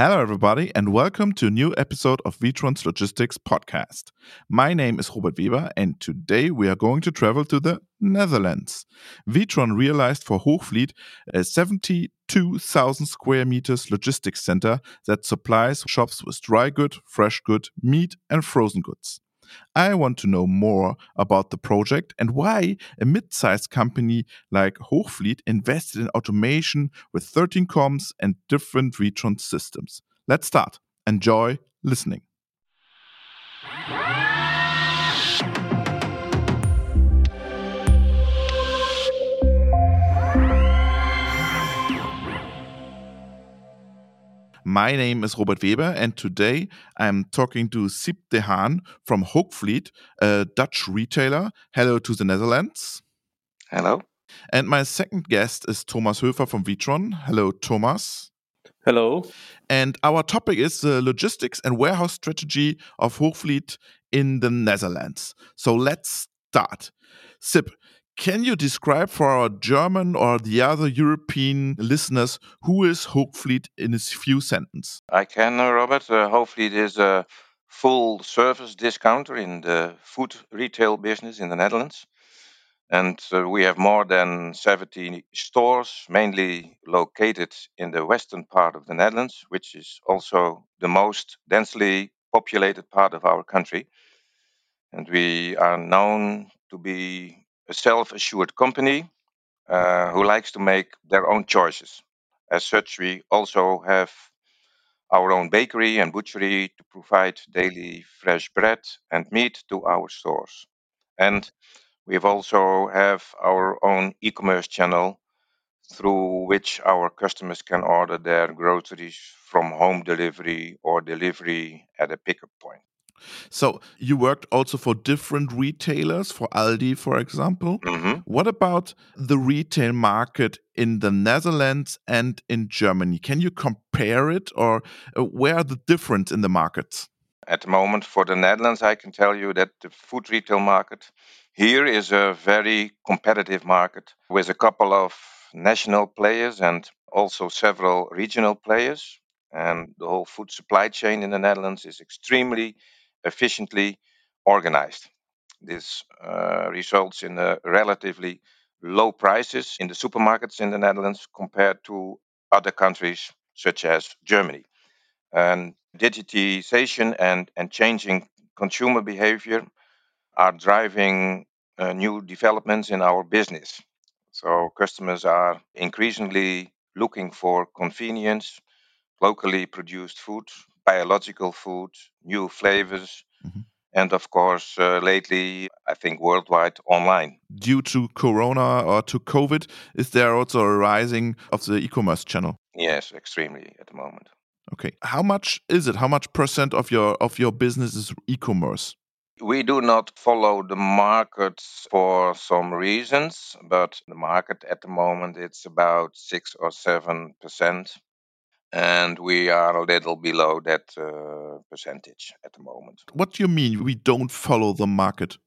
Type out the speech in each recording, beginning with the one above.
Hello, everybody, and welcome to a new episode of Witron's Logistics Podcast. My name is Robert Weber, and today we are going to travel to the Netherlands. Witron realized for Hoogvliet a 72,000 square meters logistics center that supplies shops with dry good, fresh good, meat, and frozen goods. I want to know more about the project and why a mid sized company like Hoogvliet invested in automation with 13 COMs and different Witron systems. Let's start. Enjoy listening. My name is Robert Weber, and today I'm talking to Sip de Haan from Hoogvliet, a Dutch retailer. Hello to the Netherlands. Hello. And my second guest is Thomas Höfer from Witron. Hello, Thomas. Hello. And our topic is the logistics and warehouse strategy of Hoogvliet in the Netherlands. So let's start. Sip, can you describe for our German or the other European listeners who is Hoogvliet in a few sentences? I can, uh, Robert. Uh, Hoogvliet is a full service discounter in the food retail business in the Netherlands. And uh, we have more than 70 stores, mainly located in the western part of the Netherlands, which is also the most densely populated part of our country. And we are known to be a self assured company uh, who likes to make their own choices. As such, we also have our own bakery and butchery to provide daily fresh bread and meat to our stores. And we also have our own e commerce channel through which our customers can order their groceries from home delivery or delivery at a pickup point. So you worked also for different retailers, for Aldi, for example. Mhm. What about the retail market in the Netherlands and in Germany? Can you compare it, or uh, where are the difference in the markets? At the moment, for the Netherlands, I can tell you that the food retail market here is a very competitive market with a couple of national players and also several regional players. And the whole food supply chain in the Netherlands is extremely efficiently organized. This uh, results in relatively low prices in the supermarkets in the Netherlands compared to other countries such as Germany. And digitization and, and changing consumer behavior are driving uh, new developments in our business. So customers are increasingly looking for convenience, locally produced food, biological food, new flavors, Mhm. and of course, uh, lately, I think worldwide online. Due to Corona or to COVID, is there also a rising of the e-commerce channel? Yes, extremely at the moment. Okay, how much is it? How much percent of your of your business is e-commerce? We do not follow the markets for some reasons, but the market at the moment it's about six or seven percent, and we are a little below that uh, percentage at the moment What do you mean we don't follow the market?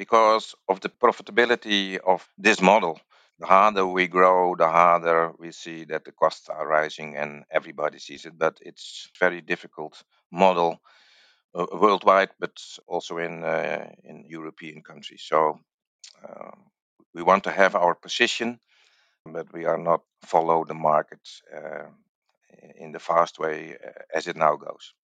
because of the profitability of this model. The harder we grow, the harder we see that the costs are rising, and everybody sees it. But it's very difficult model uh, worldwide, but also in uh, in European countries. So uh, we want to have our position, but we are not follow the market uh, in the fast way uh, as it now goes.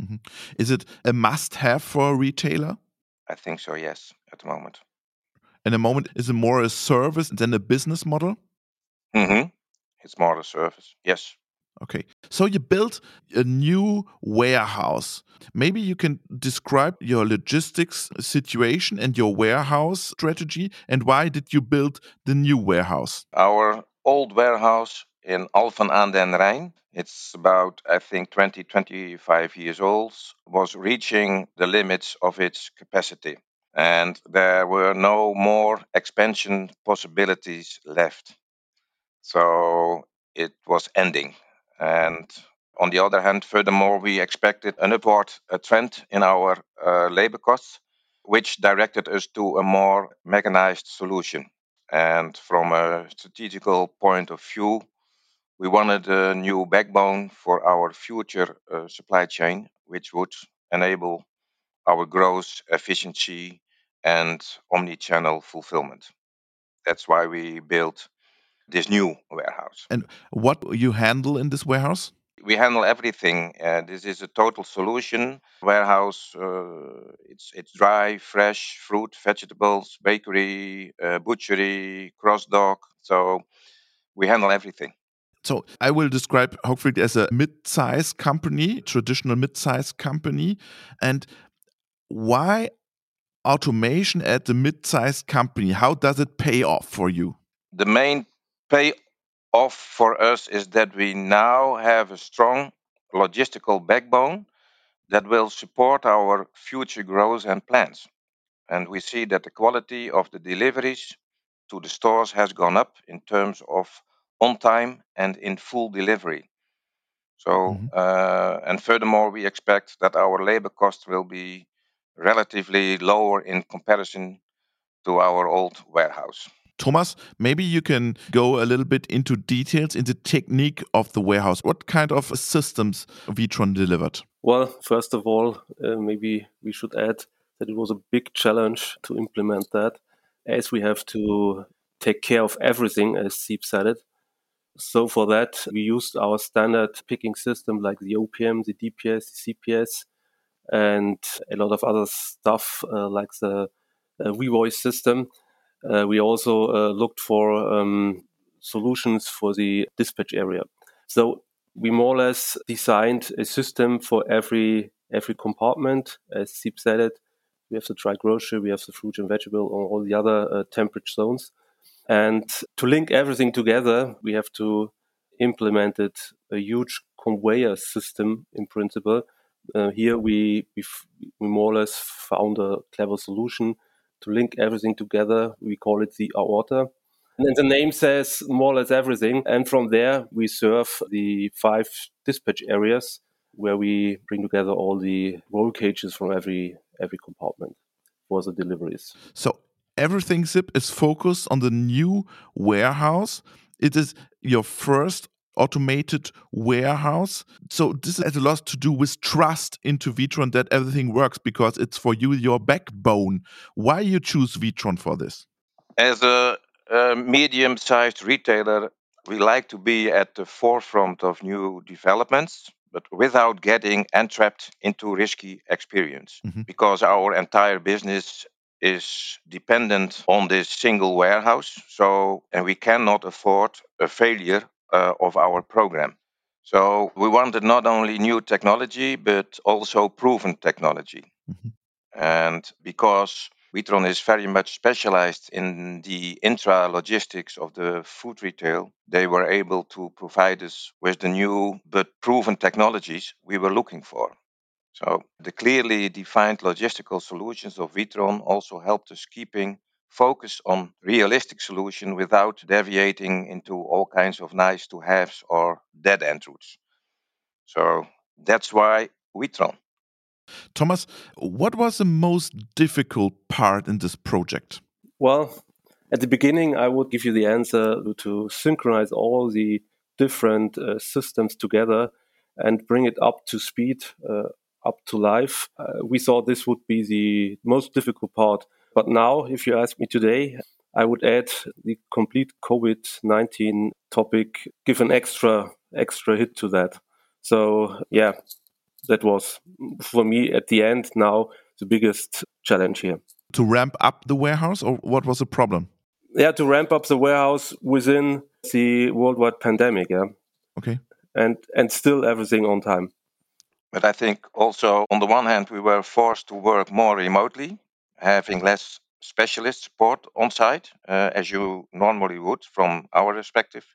Mhm. Is it a must-have for a retailer? I think so. Yes, at the moment. In a moment, is it more a service than a business model? Mm -hmm. It's more a service. Yes. Okay. So you built a new warehouse. Maybe you can describe your logistics situation and your warehouse strategy and why did you build the new warehouse? Our old warehouse in Alphen aan den Rijn, it's about, I think, 20, 25 years old, was reaching the limits of its capacity. And there were no more expansion possibilities left. So it was ending. And on the other hand, furthermore, we expected an upward trend in our uh, labor costs, which directed us to a more mechanized solution. And from a strategical point of view, we wanted a new backbone for our future uh, supply chain, which would enable our growth, efficiency, and omni-channel fulfillment. That's why we built this new warehouse. And what you handle in this warehouse? We handle everything. Uh, this is a total solution warehouse. Uh, it's it's dry, fresh fruit, vegetables, bakery, uh, butchery, cross dock. So we handle everything. So I will describe Hoogvliet as a mid-size company, traditional mid-size company. And why automation at the mid-size company? How does it pay off for you? The main pay off for us is that we now have a strong logistical backbone that will support our future growth and plans. And we see that the quality of the deliveries to the stores has gone up in terms of on time and in full delivery. So, Mhm. uh, and furthermore, we expect that our labor cost will be relatively lower in comparison to our old warehouse. Thomas, maybe you can go a little bit into details in the technique of the warehouse. What kind of systems Witron delivered? Well, first of all, uh, maybe we should add that it was a big challenge to implement that, as we have to take care of everything, as Sieb said it. So for that, we used our standard picking system like the OPM, the DPS, the CPS, and a lot of other stuff uh, like the uh, VVoice system. Uh, we also uh, looked for um, solutions for the dispatch area. So we more or less designed a system for every every compartment. As Sieb said it, we have the dry grocery, we have the fruit and vegetable, or all the other uh, temperature zones. And to link everything together, we have to implement it, a huge conveyor system in principle. Uh, here we, we, we more or less found a clever solution to link everything together. We call it the aorta. And the name says more or less everything. And from there, we serve the five dispatch areas where we bring together all the roll cages from every every compartment for the deliveries. So everything zip is focused on the new warehouse. It is your first automated warehouse. So this has a lot to do with trust into Witron that everything works because it's for you your backbone. Why you choose Witron for this? As a, a medium sized retailer, we like to be at the forefront of new developments, but without getting entrapped into risky experience Mhm. because our entire business is dependent on this single warehouse. So, and we cannot afford a failure uh, of our program. So, we wanted not only new technology, but also proven technology. Mhm. And because Witron is very much specialized in the intra logistics of the food retail, they were able to provide us with the new but proven technologies we were looking for. So the clearly defined logistical solutions of Witron also helped us keeping focus on realistic solution without deviating into all kinds of nice to haves or dead end routes. So that's why Witron. Thomas, what was the most difficult part in this project? Well, at the beginning, I would give you the answer to synchronize all the different uh, systems together and bring it up to speed, uh, up to life. Uh, we thought this would be the most difficult part. But now, if you ask me today, I would add the complete COVID 19 topic, give an extra, extra hit to that. So, yeah, that was for me at the end now the biggest challenge here. To ramp up the warehouse, or what was the problem? Yeah, to ramp up the warehouse within the worldwide pandemic, yeah, Okay. and and still everything on time. But I think also, on the one hand, we were forced to work more remotely, having less specialist support on site, uh, as you normally would from our perspective.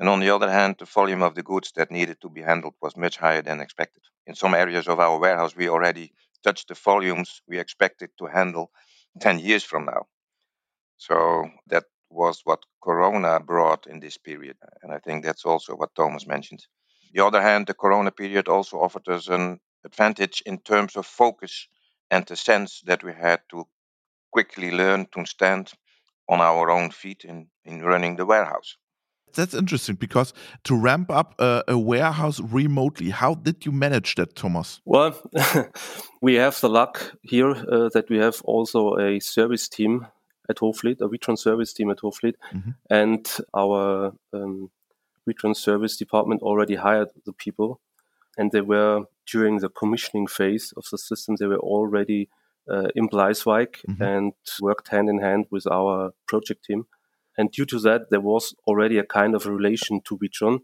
And on the other hand, the volume of the goods that needed to be handled was much higher than expected. In some areas of our warehouse, we already touched the volumes we expected to handle 10 years from now. So that was what Corona brought in this period. And I think that's also what Thomas mentioned. The other hand, the Corona period also offered us an advantage in terms of focus and the sense that we had to quickly learn to stand on our own feet in, in running the warehouse. That's interesting because to ramp up a, a warehouse remotely, how did you manage that, Thomas? Well, we have the luck here uh, that we have also a service team at Hoogvliet, a Witron service team at Hoogvliet, mm -hmm. and our um, Witron service department already hired the people, and they were during the commissioning phase of the system. They were already uh, in Bleiswijk mm -hmm. and worked hand in hand with our project team. And due to that, there was already a kind of relation to Witron.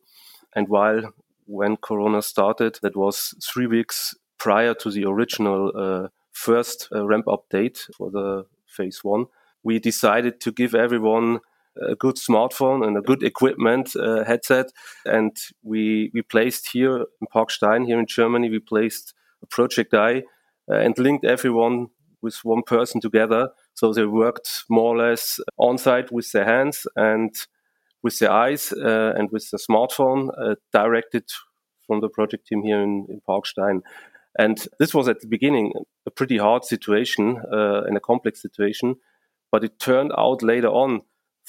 And while when Corona started, that was three weeks prior to the original uh, first uh, ramp up date for the phase one, we decided to give everyone a good smartphone and a good equipment uh, headset. And we we placed here in Parkstein, here in Germany, we placed a project eye uh, and linked everyone with one person together. So they worked more or less on site with their hands and with their eyes uh, and with the smartphone uh, directed from the project team here in, in, Parkstein. And this was at the beginning a pretty hard situation uh, and a complex situation. But it turned out later on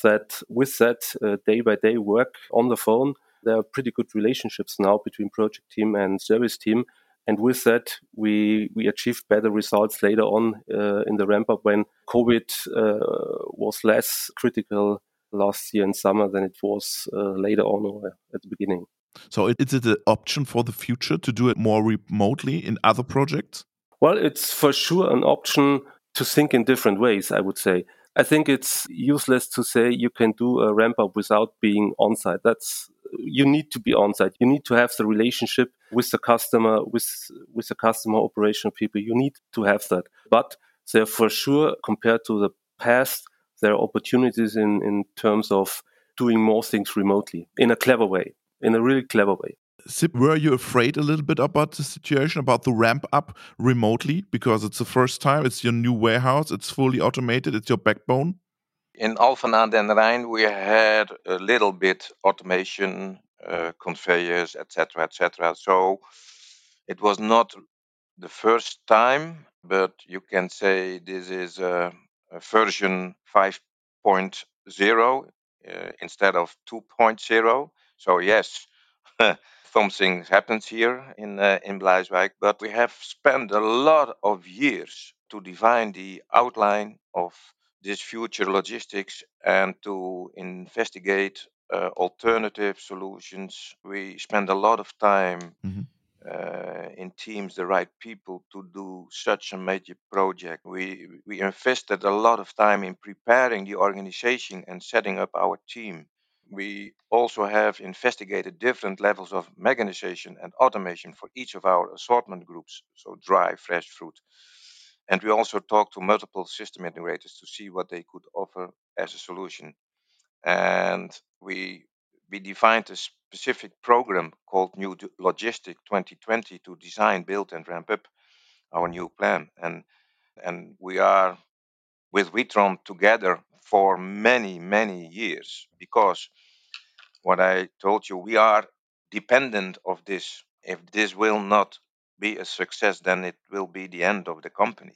that with that day by day work on the phone, there are pretty good relationships now between project team and service team and with that, we, we achieved better results later on uh, in the ramp up when COVID uh, was less critical last year in summer than it was uh, later on or at the beginning. So, is it an option for the future to do it more remotely in other projects? Well, it's for sure an option to think in different ways, I would say. I think it's useless to say you can do a ramp up without being on site. That's you need to be on site. You need to have the relationship with the customer, with with the customer operational people. You need to have that. But there for sure, compared to the past, there are opportunities in, in terms of doing more things remotely in a clever way, in a really clever way. Were you afraid a little bit about the situation, about the ramp up remotely? Because it's the first time, it's your new warehouse, it's fully automated, it's your backbone in Alphen aan den Rijn, we had a little bit automation, uh, conveyors, etc., etc. So it was not the first time, but you can say this is a, a version 5.0 uh, instead of 2.0. So yes, something happens here in uh, in Bleiswijk, but we have spent a lot of years to define the outline of this future logistics and to investigate uh, alternative solutions. We spend a lot of time mm-hmm. uh, in teams, the right people to do such a major project. We we invested a lot of time in preparing the organization and setting up our team. We also have investigated different levels of mechanization and automation for each of our assortment groups, so dry, fresh fruit, and we also talked to multiple system integrators to see what they could offer as a solution. And we we defined a specific program called New Logistic 2020 to design, build, and ramp up our new plan. And and we are with Witron together for many many years because what I told you, we are dependent of this. If this will not be a success, then it will be the end of the company.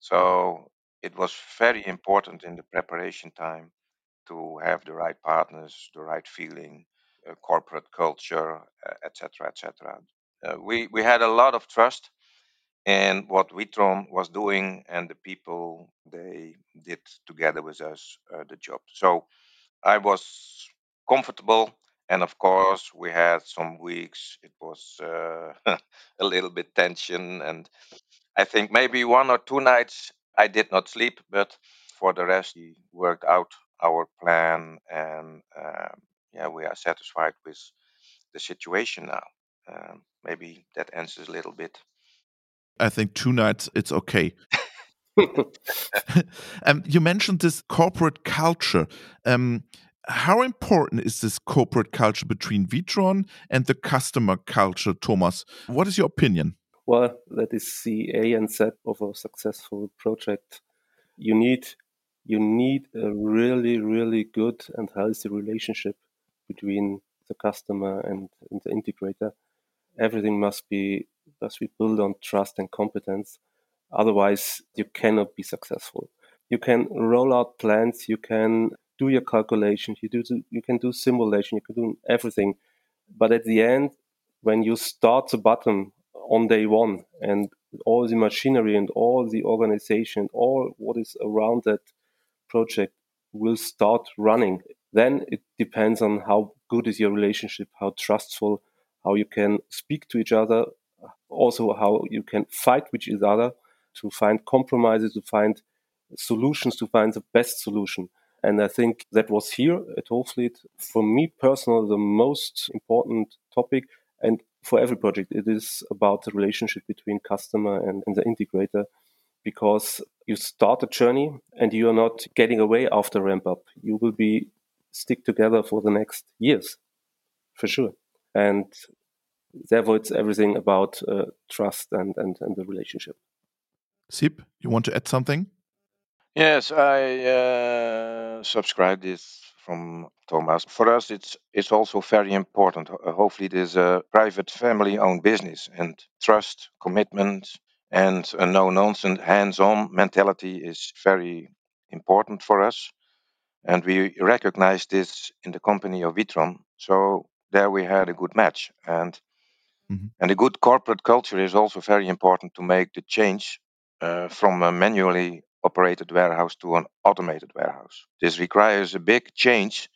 So it was very important in the preparation time to have the right partners, the right feeling, uh, corporate culture, etc., etc. Uh, we we had a lot of trust in what Witron was doing and the people they did together with us uh, the job. So I was comfortable, and of course we had some weeks. It was uh, a little bit tension and I think maybe one or two nights I did not sleep, but for the rest, we worked out our plan, and uh, yeah, we are satisfied with the situation now. Um, maybe that answers a little bit. I think two nights, it's okay. um, you mentioned this corporate culture. Um, how important is this corporate culture between Witron and the customer culture, Thomas? What is your opinion? well, that is the A and Z of a successful project. You need you need a really, really good and healthy relationship between the customer and, and the integrator. Everything must be must be built on trust and competence. Otherwise, you cannot be successful. You can roll out plans, you can do your calculations, you do you can do simulation, you can do everything. But at the end, when you start the bottom on day one and all the machinery and all the organization, all what is around that project will start running. Then it depends on how good is your relationship, how trustful, how you can speak to each other, also how you can fight with each other to find compromises, to find solutions, to find the best solution. And I think that was here at Hoogvliet, for me personally, the most important topic. And for every project, it is about the relationship between customer and, and the integrator because you start a journey and you are not getting away after ramp up. You will be stick together for the next years, for sure. And therefore, it's everything about uh, trust and, and, and the relationship. Sip, you want to add something? Yes, I uh, subscribe this from Thomas. For us, it's it's also very important. Uh, hopefully, it is a private, family-owned business, and trust, commitment, and a no-nonsense, hands-on mentality is very important for us. And we recognize this in the company of Witron. So there we had a good match, and mm-hmm. and a good corporate culture is also very important to make the change uh, from a manually operated warehouse to an automated warehouse. This requires a big change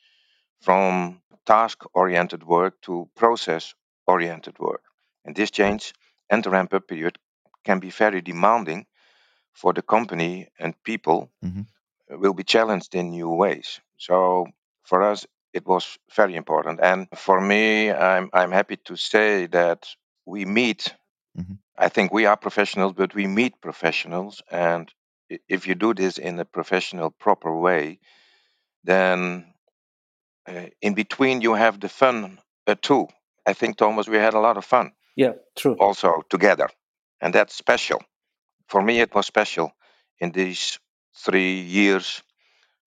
from task oriented work to process oriented work. And this change and the ramp up period can be very demanding for the company and people mm-hmm. will be challenged in new ways. So for us, it was very important. And for me, I'm, I'm happy to say that we meet. Mm-hmm. I think we are professionals, but we meet professionals. And if you do this in a professional, proper way, then uh, in between you have the fun uh, too. I think Thomas, we had a lot of fun. Yeah, true. Also together, and that's special. For me, it was special in these three years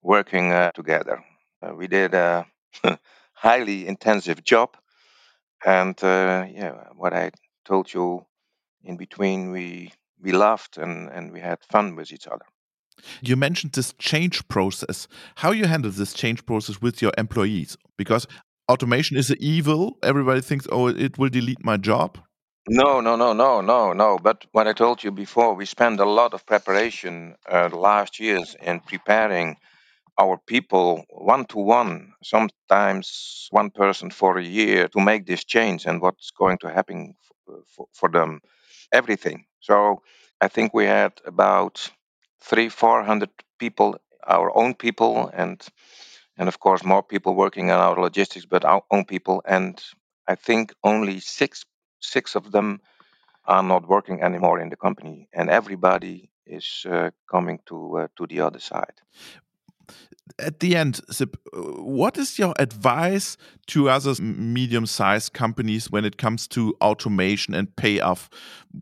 working uh, together. Uh, we did a highly intensive job, and uh, yeah, what I told you in between, we we laughed and, and we had fun with each other. You mentioned this change process. How you handle this change process with your employees? Because automation is evil. Everybody thinks, oh, it will delete my job. No, no, no, no, no, no. But what I told you before, we spent a lot of preparation uh, last years in preparing our people one to one, sometimes one person for a year to make this change and what's going to happen for, for them, everything. So I think we had about three, four hundred people, our own people, and and of course more people working on our logistics, but our own people. And I think only six six of them are not working anymore in the company, and everybody is uh, coming to uh, to the other side at the end, Sip, what is your advice to other medium-sized companies when it comes to automation and payoff?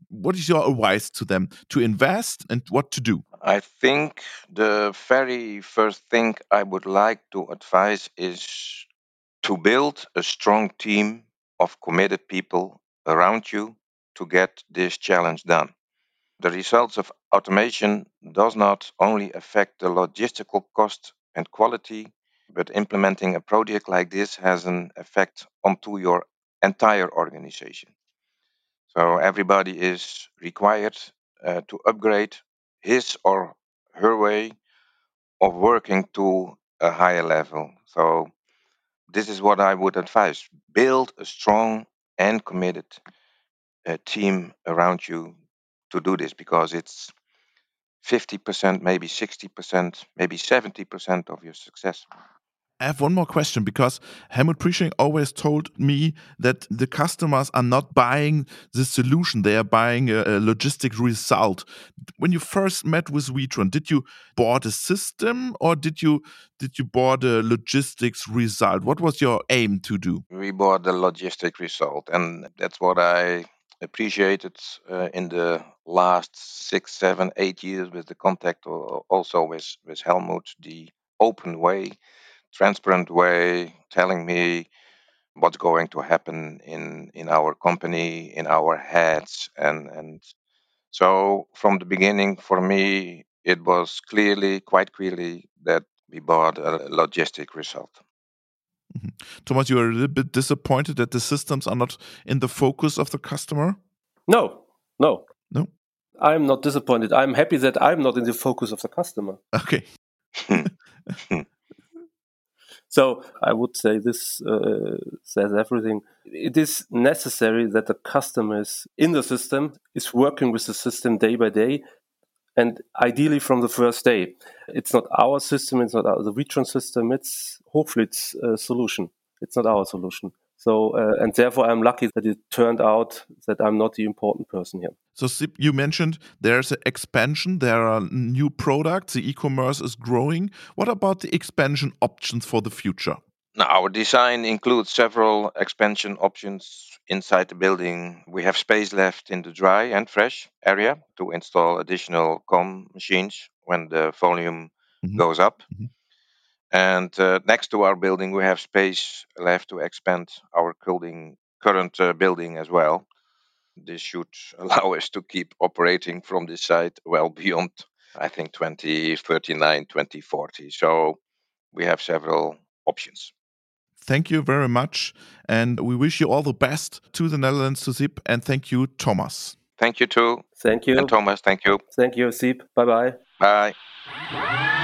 What is your advice to them to invest and what to do? I think the very first thing I would like to advise is to build a strong team of committed people around you to get this challenge done. The results of automation does not only affect the logistical cost and quality, but implementing a project like this has an effect onto your entire organization. So everybody is required uh, to upgrade his or her way of working to a higher level. So this is what I would advise: build a strong and committed uh, team around you to do this because it's 50%, maybe 60%, maybe 70% of your success. I have one more question because Helmut Prieschenk always told me that the customers are not buying the solution; they are buying a, a logistic result. When you first met with Witron, did you bought a system or did you did you bought a logistics result? What was your aim to do? We bought the logistic result, and that's what I appreciated uh, in the last six, seven, eight years with the contact also with, with Helmut, the open way, transparent way, telling me what's going to happen in, in our company, in our heads. And, and so from the beginning, for me, it was clearly, quite clearly, that we bought a logistic result. Mm -hmm. Thomas, you are a little bit disappointed that the systems are not in the focus of the customer? No, no. No. I'm not disappointed. I'm happy that I'm not in the focus of the customer. Okay. so I would say this uh, says everything. It is necessary that the customer is in the system, is working with the system day by day, and ideally from the first day. It's not our system, it's not our, the Witron system, it's hopefully it's a solution. It's not our solution. So, uh, and therefore, I'm lucky that it turned out that I'm not the important person here. So, you mentioned there's an expansion, there are new products, the e commerce is growing. What about the expansion options for the future? Now, our design includes several expansion options inside the building. We have space left in the dry and fresh area to install additional COM machines when the volume mm -hmm. goes up. Mm -hmm. And uh, next to our building, we have space left to expand our current, current uh, building as well. This should allow us to keep operating from this site well beyond, I think, 2039, 2040. So we have several options. Thank you very much. And we wish you all the best to the Netherlands, to Siep. And thank you, Thomas. Thank you, too. Thank you. And Thomas, thank you. Thank you, Siep. Bye-bye. Bye.